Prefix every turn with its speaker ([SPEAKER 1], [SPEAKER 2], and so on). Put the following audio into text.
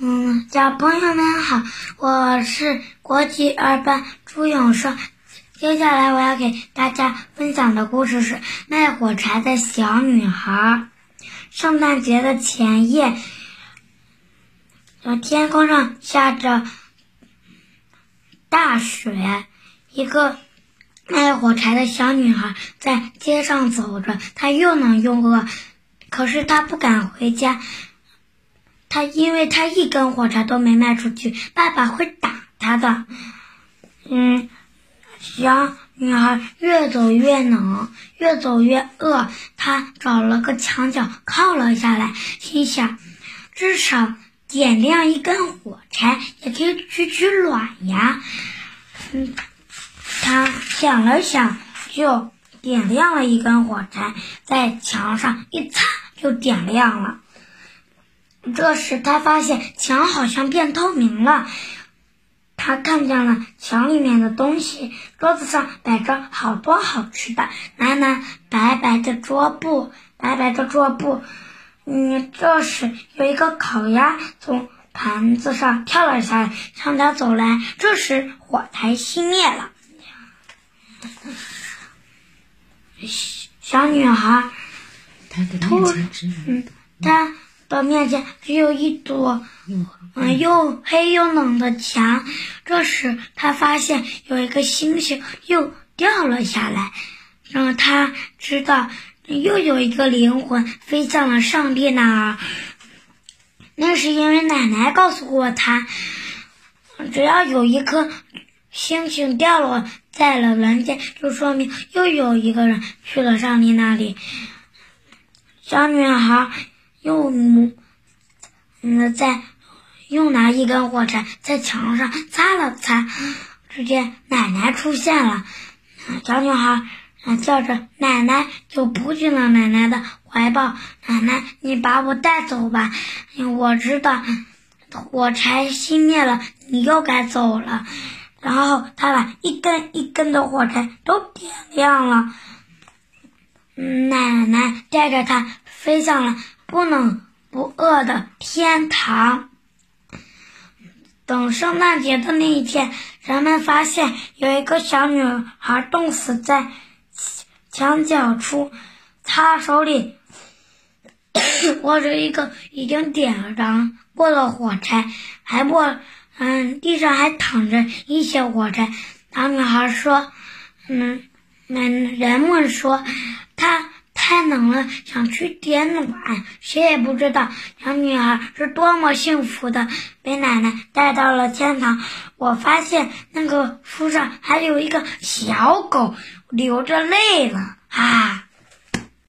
[SPEAKER 1] 嗯，小朋友们好，我是国际二班朱永胜。接下来我要给大家分享的故事是《卖火柴的小女孩》。圣诞节的前夜，天空上下着大雪，一个卖火柴的小女孩在街上走着，她又冷又饿，可是她不敢回家。他因为他一根火柴都没卖出去，爸爸会打他的。嗯，小女孩越走越冷，越走越饿，她找了个墙角靠了下来，心想：至少点亮一根火柴也可以取取暖呀。嗯，她想了想，就点亮了一根火柴，在墙上一擦就点亮了。这时，他发现墙好像变透明了。他看见了墙里面的东西，桌子上摆着好多好吃的，蓝蓝白白的桌布，白白的桌布。嗯，这时有一个烤鸭从盘子上跳了下来，向他走来。这时，火柴熄灭了。小女孩，
[SPEAKER 2] 突
[SPEAKER 1] 嗯，她。的面前只有一堵嗯又黑又冷的墙。这时，他发现有一个星星又掉了下来，让他知道又有一个灵魂飞向了上帝那儿。那是因为奶奶告诉过他，只要有一颗星星掉落在了人间，就说明又有一个人去了上帝那里。小女孩。又，嗯，在又拿一根火柴在墙上擦了擦，只见奶奶出现了。小女孩叫着奶奶，就扑进了奶奶的怀抱。奶奶，你把我带走吧，我知道火柴熄灭了，你又该走了。然后他把一根一根的火柴都点亮了。奶奶带着他飞向了。不冷不饿的天堂。等圣诞节的那一天，人们发现有一个小女孩冻死在墙角处，她手里握着一个已经点燃过的火柴，还握嗯，地上还躺着一些火柴。小女孩说：“嗯，人人们说。”冷了，想去点暖。谁也不知道小女孩是多么幸福的，被奶奶带到了天堂。我发现那个树上还有一个小狗，流着泪了啊。